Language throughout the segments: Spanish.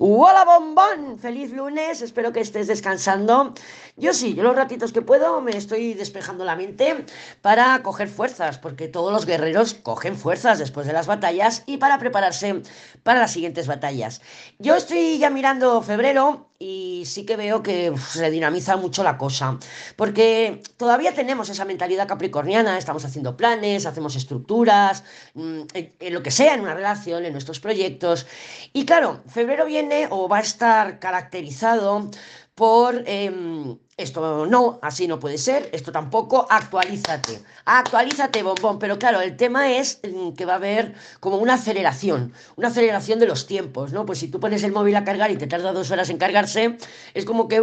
¡Hola, bombón! ¡Feliz lunes! Espero que estés descansando. Yo sí, yo los ratitos que puedo me estoy despejando la mente para coger fuerzas, porque todos los guerreros cogen fuerzas después de las batallas y para prepararse para las siguientes batallas. Yo estoy ya mirando febrero y sí que veo que se dinamiza mucho la cosa, porque todavía tenemos esa mentalidad capricorniana, estamos haciendo planes, hacemos estructuras, mm, lo que sea, en una relación, en nuestros proyectos. Y claro, febrero viene o va a estar caracterizado por em, esto no, así no puede ser, esto tampoco, actualízate, actualízate, bombón, pero claro, el tema es mm, que va a haber como una aceleración, una aceleración de los tiempos, ¿no? Pues si tú pones el móvil a cargar y te tarda dos horas en cargarse, es como que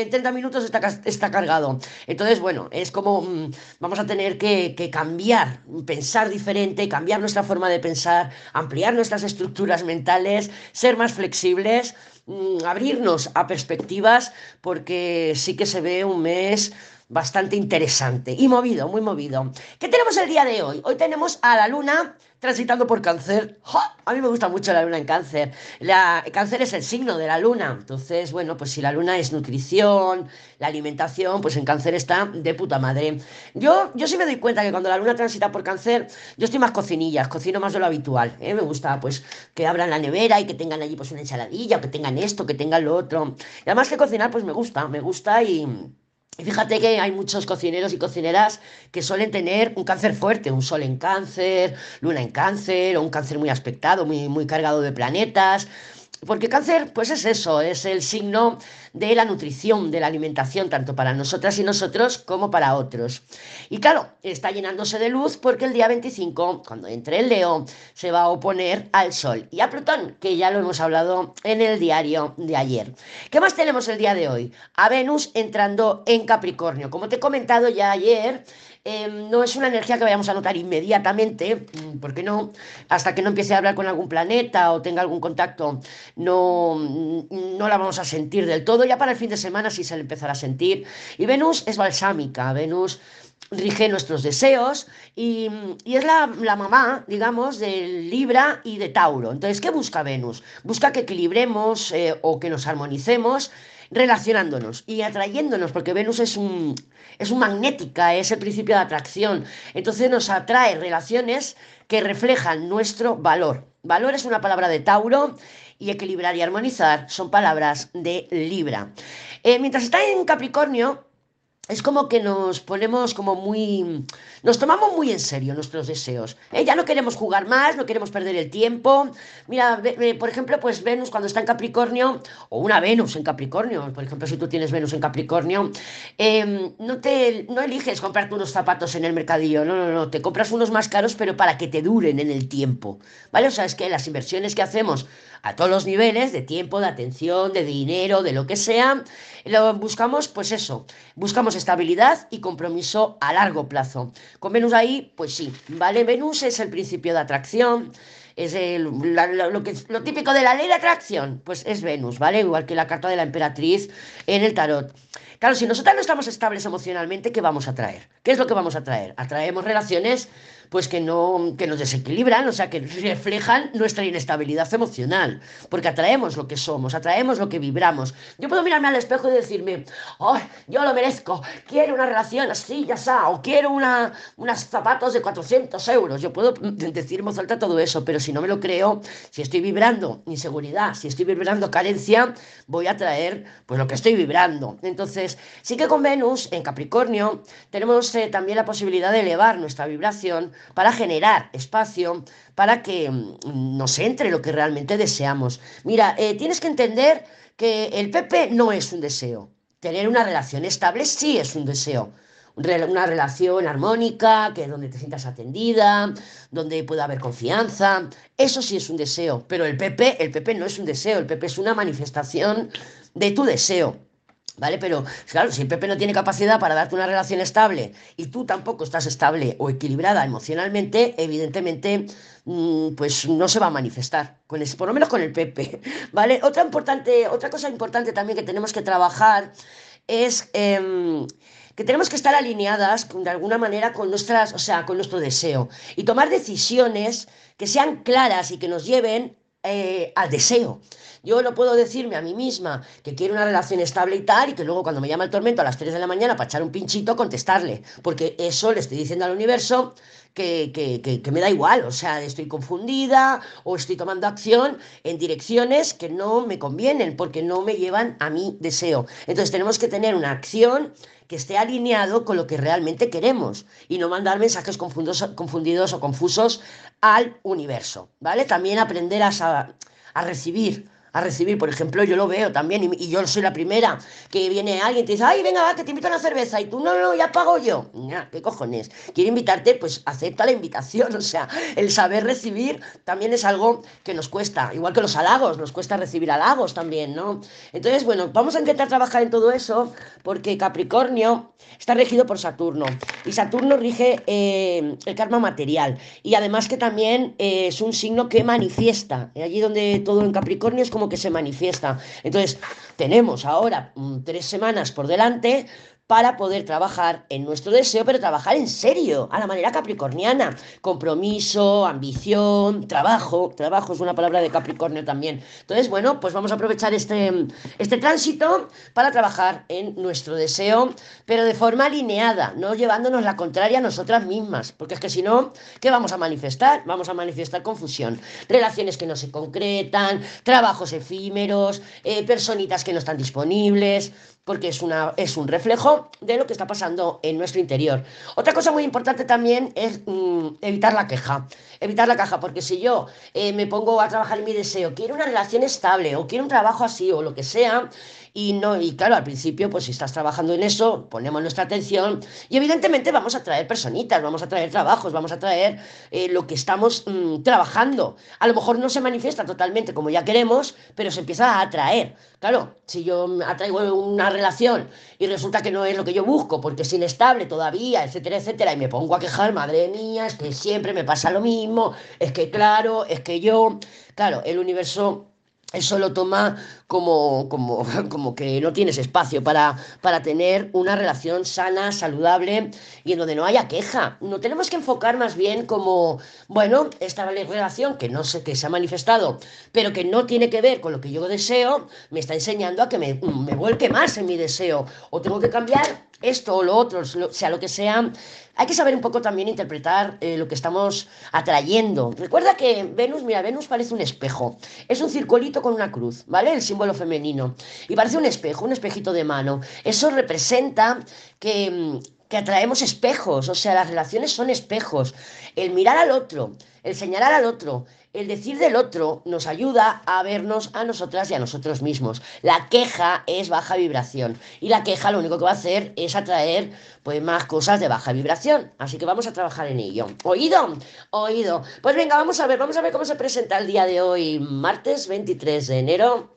en 30 minutos está, está cargado. Entonces, bueno, es como mm, vamos a tener que, cambiar, pensar diferente, cambiar nuestra forma de pensar, ampliar nuestras estructuras mentales, ser más flexibles, mm, abrirnos a perspectivas, porque sí que se ve un mes bastante interesante y movido, muy movido. ¿Qué tenemos el día de hoy? Hoy tenemos a la luna transitando por cáncer. A mí me gusta mucho la luna en cáncer. La, cáncer es el signo de la luna. Entonces, bueno, pues si la luna es nutrición, la alimentación, pues en cáncer está de puta madre. Yo, yo sí me doy cuenta que cuando la luna transita por cáncer, yo estoy más cocinillas, cocino más de lo habitual. Me gusta pues que abran la nevera y que tengan allí pues una ensaladilla, que tengan esto, que tengan lo otro. Además que cocinar pues me gusta, me gusta y y fíjate que hay muchos cocineros y cocineras que suelen tener un cáncer fuerte, un sol en cáncer, luna en cáncer, o un cáncer muy aspectado, muy, muy cargado de planetas. Porque cáncer, pues es eso, es el signo de la nutrición, de la alimentación, tanto para nosotras y nosotros como para otros. Y claro, está llenándose de luz porque el día 25, cuando entre el Leo, se va a oponer al Sol y a Plutón, que ya lo hemos hablado en el diario de ayer. ¿Qué más tenemos el día de hoy? A Venus entrando en Capricornio. Como te he comentado ya ayer, Em, no es una energía que vayamos a notar inmediatamente, mm, porque no, hasta que no empiece a hablar con algún planeta o tenga algún contacto, no, no la vamos a sentir del todo. Ya para el fin de semana sí se le empezará a sentir. Y Venus es balsámica, Venus rige nuestros deseos y, es la, mamá, digamos, de Libra y de Tauro. Entonces, ¿qué busca Venus? Busca que equilibremos eh, o que nos armonicemos relacionándonos y atrayéndonos, porque Venus es un, es un magnética, es el principio de atracción. Entonces nos atrae relaciones que reflejan nuestro valor. Valor es una palabra de Tauro y equilibrar y armonizar son palabras de Libra. Eh, mientras está en Capricornio, es como que nos ponemos como muy... Nos tomamos muy en serio nuestros deseos. ¿eh? Ya no queremos jugar más, no queremos perder el tiempo. Mira, por ejemplo, pues Venus cuando está en Capricornio, o una Venus en Capricornio, por ejemplo, si tú tienes Venus en Capricornio, em, no, te, no eliges comprarte unos zapatos en el mercadillo, no, no, no, te compras unos más caros, pero para que te duren en el tiempo. ¿Vale? O sea, es que las inversiones que hacemos a todos los niveles, de tiempo, de atención, de dinero, de lo que sea, lo buscamos, pues eso, buscamos estabilidad y compromiso a largo plazo. Con Venus ahí, pues sí, ¿vale? Venus es el principio de atracción, es lo, que, lo típico de la ley de atracción, pues es Venus, ¿vale? Igual que la carta de la emperatriz en el tarot. Claro, si nosotros no estamos estables emocionalmente, ¿qué vamos a traer? ¿Qué es lo que vamos a traer? Atraemos relaciones pues que no que nos desequilibran, o sea, que reflejan nuestra inestabilidad emocional, porque atraemos lo que somos, atraemos lo que vibramos. Yo puedo mirarme al espejo y decirme, "Oh, yo lo merezco, quiero una relación así, ya está, o quiero una unos zapatos de 400 euros." Yo puedo decir en alta todo eso, pero si no me lo creo, si estoy vibrando inseguridad, si estoy vibrando carencia, voy a traer pues lo que estoy vibrando. Entonces, sí que con Venus en Capricornio tenemos eh, también la posibilidad de elevar nuestra vibración para generar espacio para que mm, nos entre lo que realmente deseamos. Mira, eh, tienes que entender que el PP no es un deseo. Tener una relación estable sí es un deseo una relación armónica, que donde te sientas atendida, donde pueda haber confianza, eso sí es un deseo, pero el PP, el PP no es un deseo, el PP es una manifestación de tu deseo. ¿Vale? Pero claro, si el Pepe no tiene capacidad para darte una relación estable y tú tampoco estás estable o equilibrada emocionalmente, evidentemente, mm, pues no se va a manifestar, con por lo menos con el Pepe, ¿vale? Otra, importante, otra cosa importante también que tenemos que trabajar es em, que tenemos que estar alineadas de alguna manera con nuestras, o sea, con nuestro deseo y tomar decisiones que sean claras y que nos lleven eh, al deseo. Yo no puedo decirme a mí misma que quiero una relación estable y tal, y que luego cuando me llama el tormento a las 3 de la mañana para echar un pinchito, contestarle, porque eso le estoy diciendo al universo que, que, que, me da igual, o sea, estoy confundida o estoy tomando acción en direcciones que no me convienen, porque no me llevan a mi deseo. Entonces tenemos que tener una acción que esté alineado con lo que realmente queremos y no mandar mensajes confundidos o confusos al universo, ¿vale? También aprender a, a recibir a recibir. Por ejemplo, yo lo veo también, y, yo soy la primera, que viene alguien y te dice, ay, venga, va, que te invito a una cerveza, y tú, no, no, ya pago yo. ¿Qué cojones? Quiere invitarte, pues acepta la invitación. O sea, el saber recibir también es algo que nos cuesta, igual que los halagos, nos cuesta recibir halagos también, ¿no? Entonces, bueno, vamos a intentar trabajar en todo eso, porque Capricornio está regido por Saturno, y Saturno rige eh, el karma material, y además que también eh, es un signo que manifiesta, allí donde todo en Capricornio es como que se manifiesta. Entonces, tenemos ahora tres semanas por delante para poder trabajar en nuestro deseo, pero trabajar en serio, a la manera capricorniana. Compromiso, ambición, trabajo. Trabajo es una palabra de Capricornio también. Entonces, bueno, pues vamos a aprovechar este, este tránsito para trabajar en nuestro deseo, pero de forma alineada, no llevándonos la contraria a nosotras mismas, porque es que si no, ¿qué vamos a manifestar? Vamos a manifestar confusión, relaciones que no se concretan, trabajos efímeros, eh, personitas que no están disponibles porque es, una, es un reflejo de lo que está pasando en nuestro interior. Otra cosa muy importante también es mm, evitar la queja. Evitar la queja, porque si yo eh, me pongo a trabajar en mi deseo, quiero una relación estable o quiero un trabajo así o lo que sea, y no, y claro, al principio, pues si estás trabajando en eso, ponemos nuestra atención y evidentemente vamos a traer personitas, vamos a traer trabajos, vamos a traer eh, lo que estamos mm, trabajando. A lo mejor no se manifiesta totalmente como ya queremos, pero se empieza a atraer. Claro, si yo atraigo una relación y resulta que no es lo que yo busco, porque es inestable todavía, etcétera, etcétera, y me pongo a quejar, madre mía, es que siempre me pasa lo mismo, es que claro, es que yo, claro, el universo eso lo toma como, como, como, que no tienes espacio para, para tener una relación sana, saludable y en donde no haya queja. No tenemos que enfocar más bien como, bueno, esta relación que no sé que se ha manifestado, pero que no tiene que ver con lo que yo deseo, me está enseñando a que me, me vuelque más en mi deseo. O tengo que cambiar esto o lo otro, sea lo que sea, hay que saber un poco también interpretar eh, lo que estamos atrayendo. Recuerda que Venus, mira, Venus parece un espejo. Es un circulito con una cruz, ¿vale? El símbolo femenino. Y parece un espejo, un espejito de mano. Eso representa que, mm, que atraemos espejos, o sea, las relaciones son espejos. El mirar al otro, el señalar al otro, el decir del otro nos ayuda a vernos a nosotras y a nosotros mismos. La queja es baja vibración y la queja lo único que va a hacer es atraer pues más cosas de baja vibración. Así que vamos a trabajar en ello. ¿Oído? Oído. Pues venga, vamos a ver, vamos a ver cómo se presenta el día de hoy, martes 23 de enero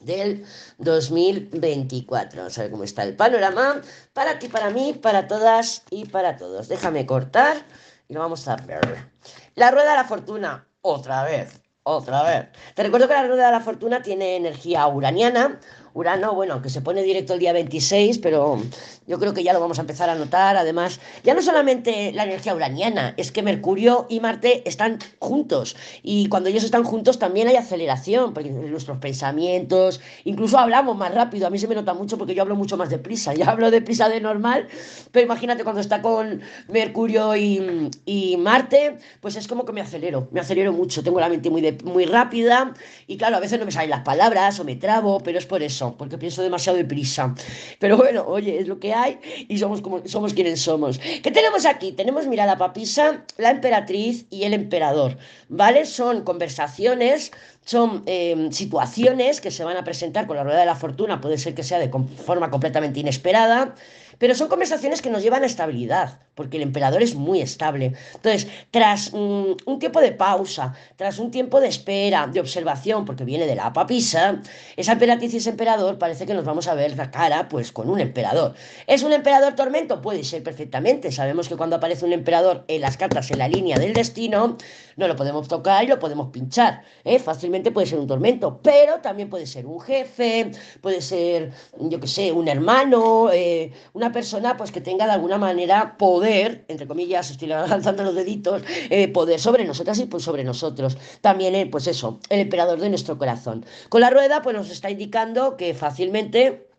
del 2024. Vamos a ver cómo está el panorama para ti, para mí, para todas y para todos. Déjame cortar y lo vamos a ver. La rueda de la fortuna otra vez, otra vez. Te recuerdo que la rueda de la fortuna tiene energía uraniana, Urano, bueno, que se pone directo el día 26, pero yo creo que ya lo vamos a empezar a notar. Además, ya no solamente la energía uraniana, es que Mercurio y Marte están juntos. Y cuando ellos están juntos también hay aceleración, porque nuestros pensamientos, incluso hablamos más rápido. A mí se me nota mucho porque yo hablo mucho más deprisa. Ya hablo deprisa de normal, pero imagínate cuando está con Mercurio y, y Marte, pues es como que me acelero, me acelero mucho. Tengo la mente muy, muy rápida y claro, a veces no me salen las palabras o me trabo, pero es por eso porque pienso demasiado deprisa. Pero bueno, oye, es lo que hay y somos, como, somos quienes somos. ¿Qué tenemos aquí? Tenemos, mira, la papisa, la emperatriz y el emperador, ¿vale? Son conversaciones, son em, situaciones que se van a presentar con la rueda de la fortuna, puede ser que sea de forma completamente inesperada, pero son conversaciones que nos llevan a estabilidad, porque el emperador es muy estable. Entonces, tras mm, un tiempo de pausa, tras un tiempo de espera, de observación, porque viene de la papisa, esa emperatriz ese emperador parece que nos vamos a ver la cara pues con un emperador. ¿Es un emperador tormento? Puede ser perfectamente. Sabemos que cuando aparece un emperador en las cartas en la línea del destino, no lo podemos tocar y lo podemos pinchar. ¿eh? Fácilmente puede ser un tormento, pero también puede ser un jefe, puede ser, yo qué sé, un hermano, eh, una persona pues que tenga de alguna manera poder, entre comillas, estoy lanzando los deditos, eh, poder sobre nosotras y pues sobre nosotros. También, eh, pues eso, el emperador de nuestro corazón. Con la rueda pues nos está indicando que fácilmente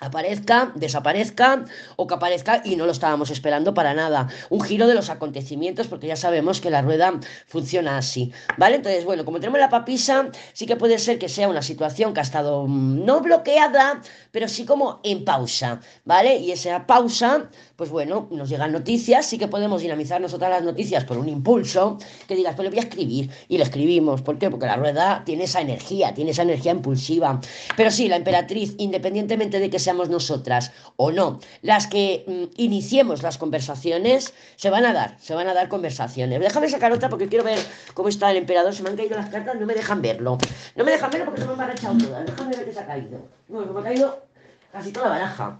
aparezca, desaparezca o que aparezca y no lo estábamos esperando para nada. Un giro de los acontecimientos porque ya sabemos que la rueda funciona así, ¿vale? Entonces, bueno, como tenemos la papisa, sí que puede ser que sea una situación que ha estado mm, no bloqueada, pero sí como en pausa, ¿vale? Y esa pausa, pues bueno, nos llegan noticias, sí que podemos dinamizar nosotras las noticias por un impulso, que digas, pues le voy a escribir y le escribimos, ¿por qué? Porque la rueda tiene esa energía, tiene esa energía impulsiva. Pero sí, la emperatriz, independientemente de que sea nosotras o no, las que mm, iniciemos las conversaciones, se van a dar, se van a dar conversaciones. Déjame sacar otra porque quiero ver cómo está el emperador. Se me han caído las cartas, no me dejan verlo. No me dejan verlo porque se me han barrachado todas. Déjame ver qué se ha caído. Bueno, se me ha caído casi toda la baraja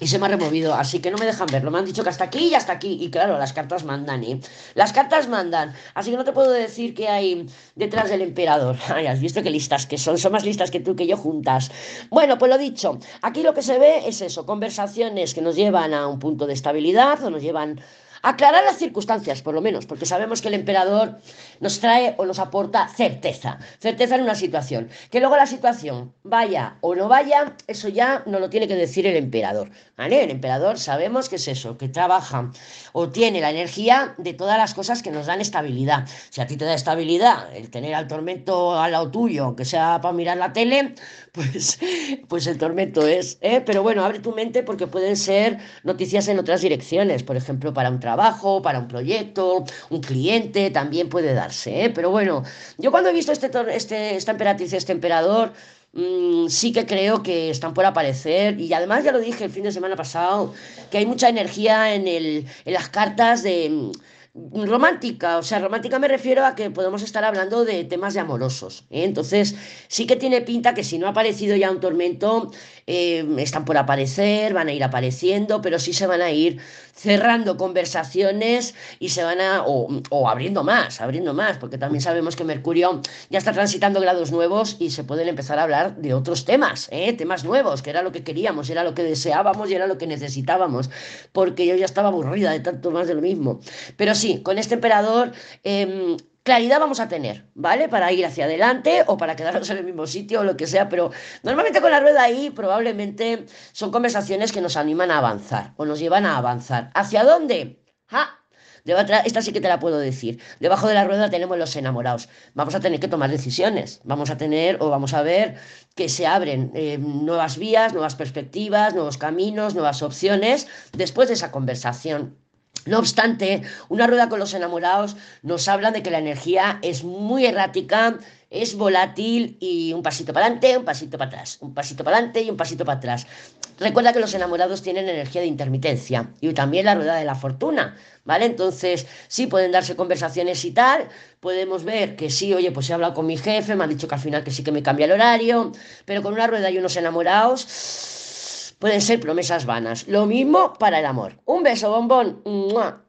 y se me ha removido, así que no me dejan verlo. Me han dicho que hasta aquí y hasta aquí. Y claro, las cartas mandan, ¿eh? Las cartas mandan. Así que no te puedo decir qué hay detrás del emperador. Ay, has visto qué listas que son. Son más listas que tú que yo juntas. Bueno, pues lo dicho. Aquí lo que se ve es eso. Conversaciones que nos llevan a un punto de estabilidad o nos llevan aclarar las circunstancias, por lo menos, porque sabemos que el emperador nos trae o nos aporta certeza, certeza en una situación. Que luego la situación vaya o no vaya, eso ya no lo tiene que decir el emperador. ¿vale? El emperador sabemos que es eso, que trabaja o tiene la energía de todas las cosas que nos dan estabilidad. Si a ti te da estabilidad el tener al tormento al lado tuyo, aunque sea para mirar la tele, pues, pues el tormento es. ¿eh? Pero bueno, abre tu mente porque pueden ser noticias en otras direcciones, por ejemplo, para un trabajo, para un proyecto, un cliente, también puede darse. ¿eh? Pero bueno, yo cuando he visto este, este, esta emperatriz, este emperador, mm, sí que creo que están por aparecer. Y además ya lo dije el fin de semana pasado, que hay mucha energía en, el, en las cartas de romántica, o sea, romántica me refiero a que podemos estar hablando de temas de amorosos. ¿eh? Entonces, sí que tiene pinta que si no ha aparecido ya un tormento, eh, están por aparecer, van a ir apareciendo, pero sí se van a ir cerrando conversaciones y se van a, o, abriendo más, abriendo más, porque también sabemos que Mercurio ya está transitando grados nuevos y se pueden empezar a hablar de otros temas, ¿eh? temas nuevos, que era lo que queríamos, era lo que deseábamos y era lo que necesitábamos, porque yo ya estaba aburrida de tanto más de lo mismo. Pero sí, con este emperador... Em, claridad vamos a tener, ¿vale? Para ir hacia adelante o para quedarnos en el mismo sitio o lo que sea, pero normalmente con la rueda ahí probablemente son conversaciones que nos animan a avanzar o nos llevan a avanzar. ¿Hacia dónde? ¡Ja! Esta sí que te la puedo decir. Debajo de la rueda tenemos los enamorados. Vamos a tener que tomar decisiones. Vamos a tener o vamos a ver que se abren eh, nuevas vías, nuevas perspectivas, nuevos caminos, nuevas opciones después de esa conversación. No obstante, una rueda con los enamorados nos habla de que la energía es muy errática, es volátil y un pasito para adelante, un pasito para atrás, un pasito para adelante y un pasito para atrás. Recuerda que los enamorados tienen energía de intermitencia y también la rueda de la fortuna, ¿vale? Entonces, sí pueden darse conversaciones y tal, podemos ver que sí, oye, pues he hablado con mi jefe, me han dicho que al final que sí que me cambia el horario, pero con una rueda y unos enamorados pueden ser promesas vanas. Lo mismo para el amor. Un beso, bombón.